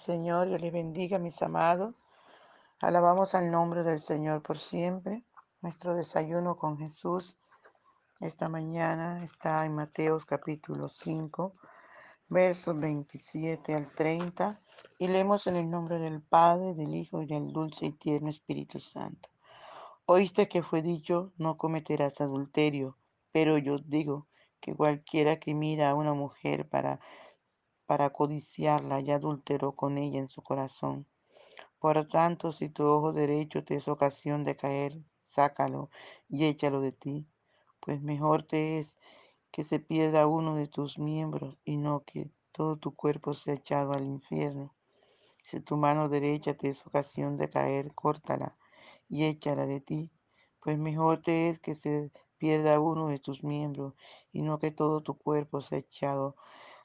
Señor, Dios les bendiga, mis amados. Alabamos al nombre del Señor por siempre. Nuestro desayuno con Jesús esta mañana está en Mateos capítulo 5, versos 27 al 30. Y leemos en el nombre del Padre, del Hijo y del dulce y tierno Espíritu Santo. Oíste que fue dicho, no cometerás adulterio, pero yo digo que cualquiera que mira a una mujer para para codiciarla ya adulteró con ella en su corazón. Por tanto, si tu ojo derecho te es ocasión de caer, sácalo y échalo de ti, pues mejor te es que se pierda uno de tus miembros y no que todo tu cuerpo sea echado al infierno. Si tu mano derecha te es ocasión de caer, córtala y échala de ti, pues mejor te es que se pierda uno de tus miembros y no que todo tu cuerpo sea echado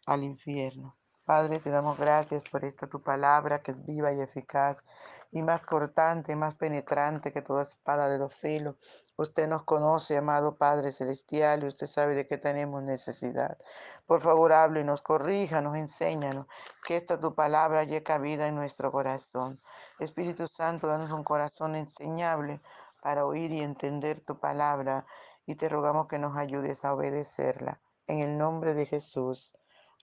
al infierno. Padre, te damos gracias por esta tu palabra que es viva y eficaz y más cortante, más penetrante que toda espada de los filos. Usted nos conoce, amado Padre Celestial, y usted sabe de qué tenemos necesidad. Por favor, nos corrija, nos enséñanos, que esta tu palabra llegue vida en nuestro corazón. Espíritu Santo, danos un corazón enseñable para oír y entender tu palabra, y te rogamos que nos ayudes a obedecerla. En el nombre de Jesús.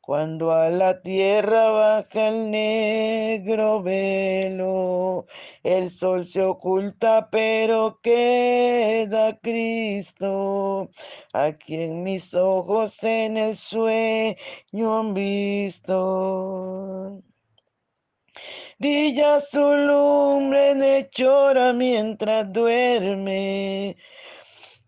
cuando a la tierra baja el negro velo, el sol se oculta, pero queda Cristo, a quien mis ojos en el sueño han visto. Brilla su lumbre de chora mientras duerme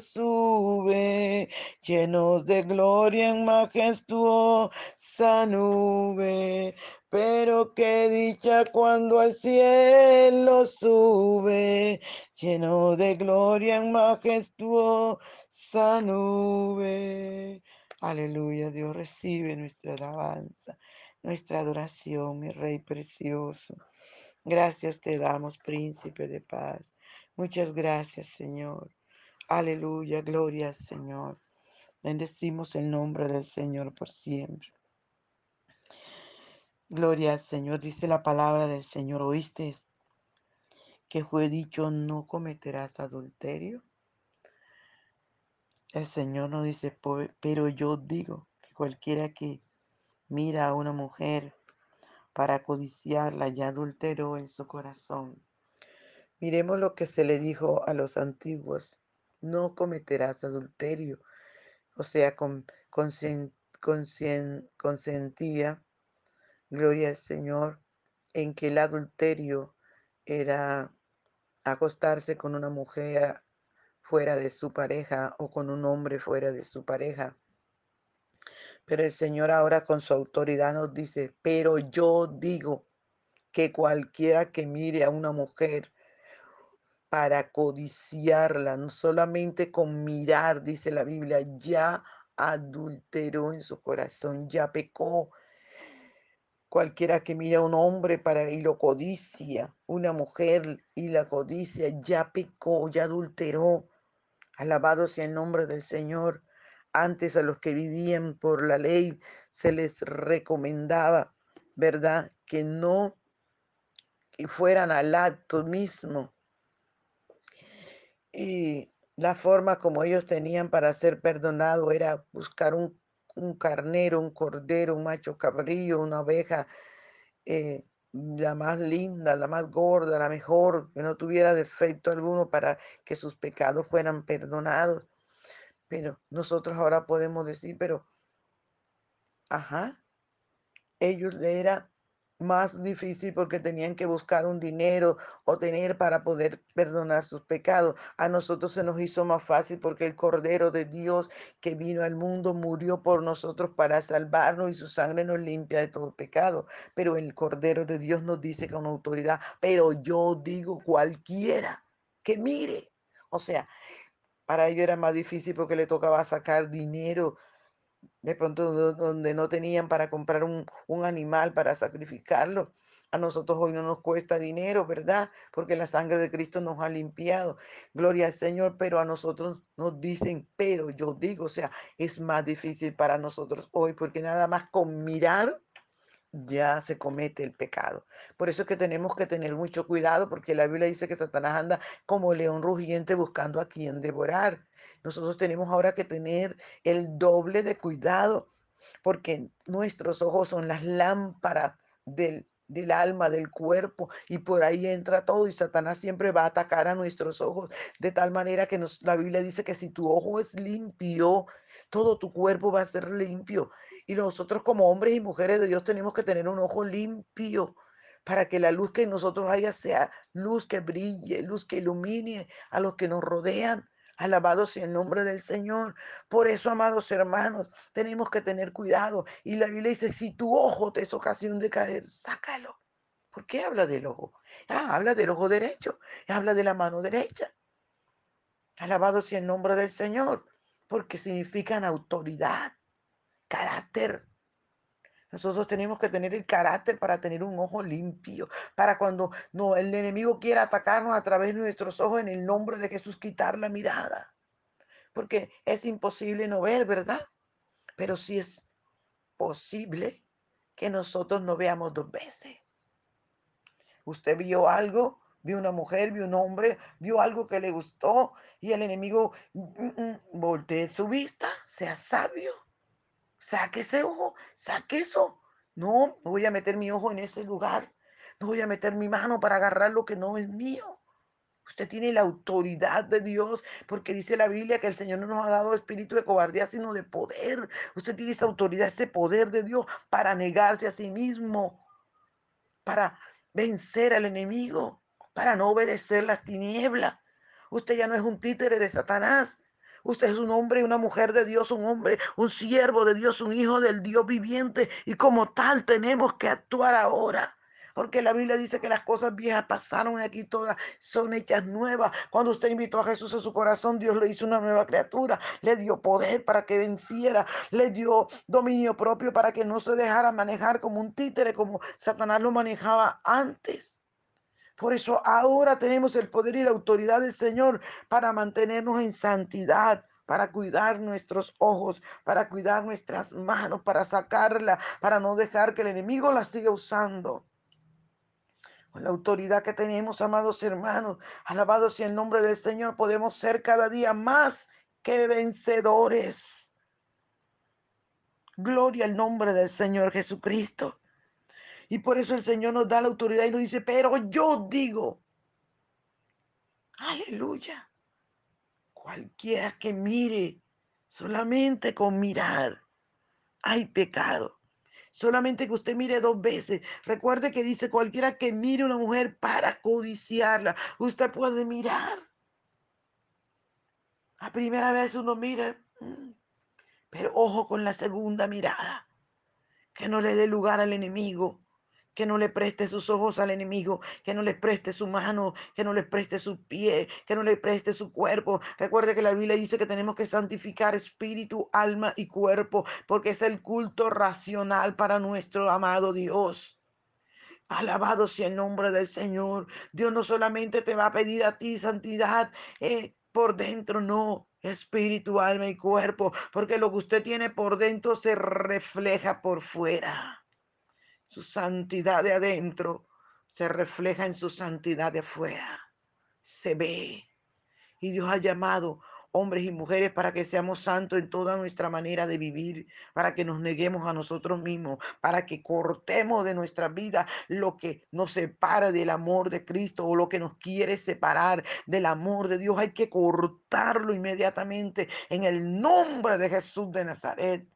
sube, llenos de gloria en majestuosa nube. Pero qué dicha cuando al cielo sube, lleno de gloria en majestuosa nube. Aleluya, Dios recibe nuestra alabanza, nuestra adoración, mi Rey precioso. Gracias te damos, príncipe de paz. Muchas gracias, Señor. Aleluya, gloria Señor. Bendecimos el nombre del Señor por siempre. Gloria al Señor, dice la palabra del Señor. ¿Oíste que fue dicho no cometerás adulterio? El Señor nos dice, pero yo digo que cualquiera que mira a una mujer para codiciarla ya adulteró en su corazón. Miremos lo que se le dijo a los antiguos, no cometerás adulterio, o sea, con, consentía, gloria al Señor, en que el adulterio era acostarse con una mujer fuera de su pareja o con un hombre fuera de su pareja. Pero el Señor ahora con su autoridad nos dice, pero yo digo que cualquiera que mire a una mujer para codiciarla, no solamente con mirar, dice la Biblia, ya adulteró en su corazón, ya pecó. Cualquiera que mire a un hombre para y lo codicia, una mujer y la codicia, ya pecó, ya adulteró. Alabado sea el nombre del Señor. Antes a los que vivían por la ley se les recomendaba, ¿verdad? Que no fueran al acto mismo. Y la forma como ellos tenían para ser perdonado era buscar un, carnero, un cordero, un macho cabrillo, una oveja, eh, la más linda, la más gorda, la mejor, que no tuviera defecto alguno para que sus pecados fueran perdonados. Pero nosotros ahora podemos decir, pero, ajá, ellos era más difícil porque tenían que buscar un dinero o tener para poder perdonar sus pecados. A nosotros se nos hizo más fácil porque el Cordero de Dios que vino al mundo murió por nosotros para salvarnos y su sangre nos limpia de todo pecado. Pero el Cordero de Dios nos dice con autoridad, pero yo digo cualquiera que mire. O sea, para ellos era más difícil porque le tocaba sacar dinero de pronto donde no tenían para comprar un, animal para sacrificarlo. A nosotros hoy no nos cuesta dinero, ¿verdad? Porque la sangre de Cristo nos ha limpiado. Gloria al Señor, pero a nosotros nos dicen, pero yo digo, o sea, es más difícil para nosotros hoy porque nada más con mirar ya se comete el pecado. Por eso es que tenemos que tener mucho cuidado porque la Biblia dice que Satanás anda como león rugiente buscando a quien devorar. Nosotros tenemos ahora que tener el doble de cuidado porque nuestros ojos son las lámparas del, del alma, del cuerpo, y por ahí entra todo, y Satanás siempre va a atacar a nuestros ojos, de tal manera que nos, la Biblia dice que si tu ojo es limpio, todo tu cuerpo va a ser limpio. Y nosotros como hombres y mujeres de Dios tenemos que tener un ojo limpio para que la luz que en nosotros haya sea luz que brille, luz que ilumine a los que nos rodean. Alabado sea el nombre del Señor. Por eso, amados hermanos, tenemos que tener cuidado. Y la Biblia dice, si tu ojo te es ocasión de caer, sácalo. ¿Por qué habla del ojo? Ah, habla del ojo derecho, habla de la mano derecha. Alabado sea el nombre del Señor, porque significan autoridad, carácter. Nosotros tenemos que tener el carácter para tener un ojo limpio, para cuando no, el enemigo quiera atacarnos a través de nuestros ojos en el nombre de Jesús, quitar la mirada. Porque es imposible no ver, ¿verdad? Pero sí es posible que nosotros no veamos dos veces. Usted vio algo, vio una mujer, vio un hombre, vio algo que le gustó y el enemigo mm, mm, mm, voltee su vista, sea sabio saque ese ojo, saque eso. No, no voy a meter mi ojo en ese lugar. No voy a meter mi mano para agarrar lo que no es mío. Usted tiene la autoridad de Dios, porque dice la Biblia que el Señor no nos ha dado espíritu de cobardía, sino de poder. Usted tiene esa autoridad, ese poder de Dios para negarse a sí mismo, para vencer al enemigo, para no obedecer las tinieblas. Usted ya no es un títere de Satanás. Usted es un hombre y una mujer de Dios, un hombre, un siervo de Dios, un hijo del Dios viviente. Y como tal tenemos que actuar ahora. Porque la Biblia dice que las cosas viejas pasaron y aquí todas son hechas nuevas. Cuando usted invitó a Jesús a su corazón, Dios le hizo una nueva criatura. Le dio poder para que venciera. Le dio dominio propio para que no se dejara manejar como un títere, como Satanás lo manejaba antes. Por eso ahora tenemos el poder y la autoridad del Señor para mantenernos en santidad, para cuidar nuestros ojos, para cuidar nuestras manos, para sacarla, para no dejar que el enemigo la siga usando. Con la autoridad que tenemos, amados hermanos, alabado sea el nombre del Señor, podemos ser cada día más que vencedores. Gloria al nombre del Señor Jesucristo. Y por eso el Señor nos da la autoridad y nos dice, pero yo digo, aleluya, cualquiera que mire, solamente con mirar, hay pecado. Solamente que usted mire dos veces. Recuerde que dice cualquiera que mire una mujer para codiciarla. Usted puede mirar. La primera vez uno mira, mm, pero ojo con la segunda mirada. Que no le dé lugar al enemigo que no le preste sus ojos al enemigo, que no le preste su mano, que no le preste su pie, que no le preste su cuerpo. Recuerde que la Biblia dice que tenemos que santificar espíritu, alma y cuerpo, porque es el culto racional para nuestro amado Dios. Alabado sea el nombre del Señor. Dios no solamente te va a pedir a ti santidad eh, por dentro, no, espíritu, alma y cuerpo, porque lo que usted tiene por dentro se refleja por fuera. Su santidad de adentro se refleja en su santidad de afuera. Se ve. Y Dios ha llamado hombres y mujeres para que seamos santos en toda nuestra manera de vivir, para que nos neguemos a nosotros mismos, para que cortemos de nuestra vida lo que nos separa del amor de Cristo o lo que nos quiere separar del amor de Dios. Hay que cortarlo inmediatamente en el nombre de Jesús de Nazaret.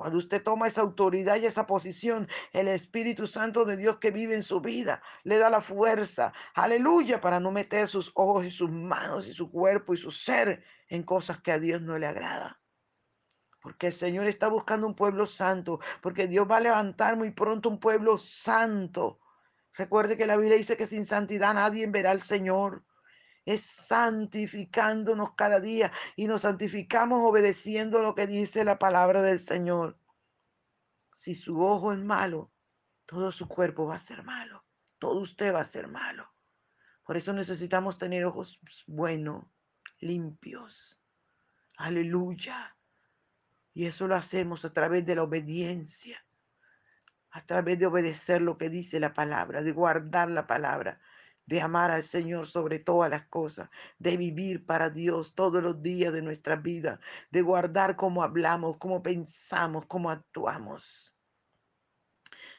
Cuando usted toma esa autoridad y esa posición, el Espíritu Santo de Dios que vive en su vida le da la fuerza, aleluya, para no meter sus ojos y sus manos y su cuerpo y su ser en cosas que a Dios no le agrada. Porque el Señor está buscando un pueblo santo, porque Dios va a levantar muy pronto un pueblo santo. Recuerde que la Biblia dice que sin santidad nadie verá al Señor es santificándonos cada día y nos santificamos obedeciendo lo que dice la palabra del Señor. Si su ojo es malo, todo su cuerpo va a ser malo, todo usted va a ser malo. Por eso necesitamos tener ojos buenos, limpios. Aleluya. Y eso lo hacemos a través de la obediencia, a través de obedecer lo que dice la palabra, de guardar la palabra, de amar al Señor sobre todas las cosas, de vivir para Dios todos los días de nuestra vida, de guardar cómo hablamos, cómo pensamos, cómo actuamos,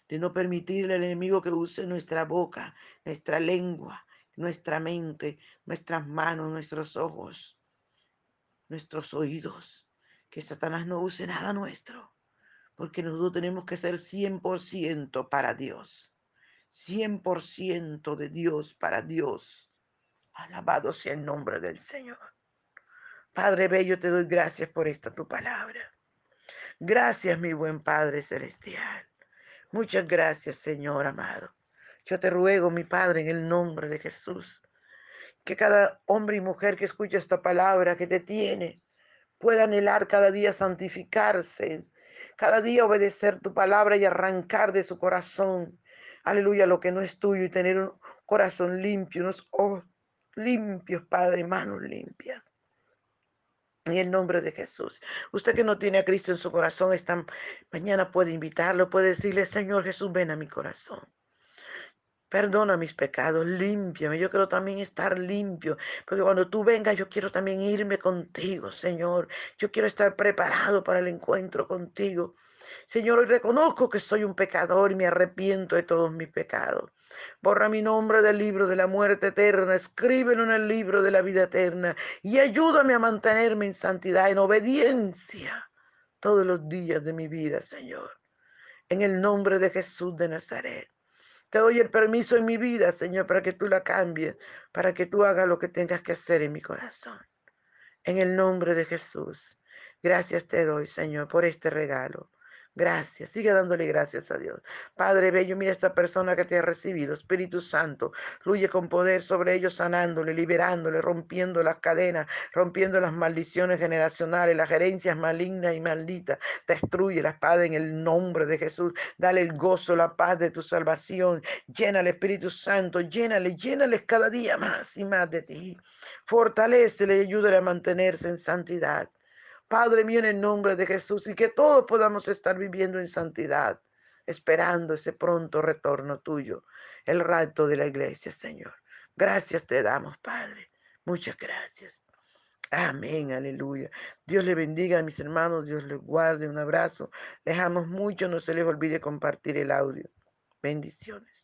de no permitirle al enemigo que use nuestra boca, nuestra lengua, nuestra mente, nuestras manos, nuestros ojos, nuestros oídos, que Satanás no use nada nuestro, porque nosotros tenemos que ser 100% para Dios. 100% de Dios para Dios. Alabado sea el nombre del Señor. Padre Bello, te doy gracias por esta tu palabra. Gracias, mi buen Padre Celestial. Muchas gracias, Señor amado. Yo te ruego, mi Padre, en el nombre de Jesús, que cada hombre y mujer que escucha esta palabra, que te tiene, pueda anhelar cada día santificarse, cada día obedecer tu palabra y arrancar de su corazón aleluya, lo que no es tuyo y tener un corazón limpio, unos ojos limpios, Padre, manos limpias. En el nombre de Jesús. Usted que no tiene a Cristo en su corazón, esta mañana puede invitarlo, puede decirle, Señor Jesús, ven a mi corazón. Perdona mis pecados, límpiame. Yo quiero también estar limpio, porque cuando tú vengas, yo quiero también irme contigo, Señor. Yo quiero estar preparado para el encuentro contigo. Señor, hoy reconozco que soy un pecador y me arrepiento de todos mis pecados. Borra mi nombre del libro de la muerte eterna, escríbelo en el libro de la vida eterna y ayúdame a mantenerme en santidad, en obediencia todos los días de mi vida, Señor. En el nombre de Jesús de Nazaret. Te doy el permiso en mi vida, Señor, para que tú la cambies, para que tú hagas lo que tengas que hacer en mi corazón. En el nombre de Jesús. Gracias te doy, Señor, por este regalo. Gracias, sigue dándole gracias a Dios. Padre Bello, mira esta persona que te ha recibido. Espíritu Santo, fluye con poder sobre ellos, sanándole, liberándole, rompiendo las cadenas, rompiendo las maldiciones generacionales, las gerencias malignas y malditas. Destruye la espada en el nombre de Jesús. Dale el gozo, la paz de tu salvación. Llénale, Espíritu Santo, llénale, llénales cada día más y más de ti. Fortalecele y ayúdale a mantenerse en santidad. Padre mío, en el nombre de Jesús, y que todos podamos estar viviendo en santidad, esperando ese pronto retorno tuyo, el rato de la iglesia, Señor. Gracias te damos, Padre. Muchas gracias. Amén, aleluya. Dios le bendiga a mis hermanos, Dios les guarde. Un abrazo. Les mucho, no se les olvide compartir el audio. Bendiciones.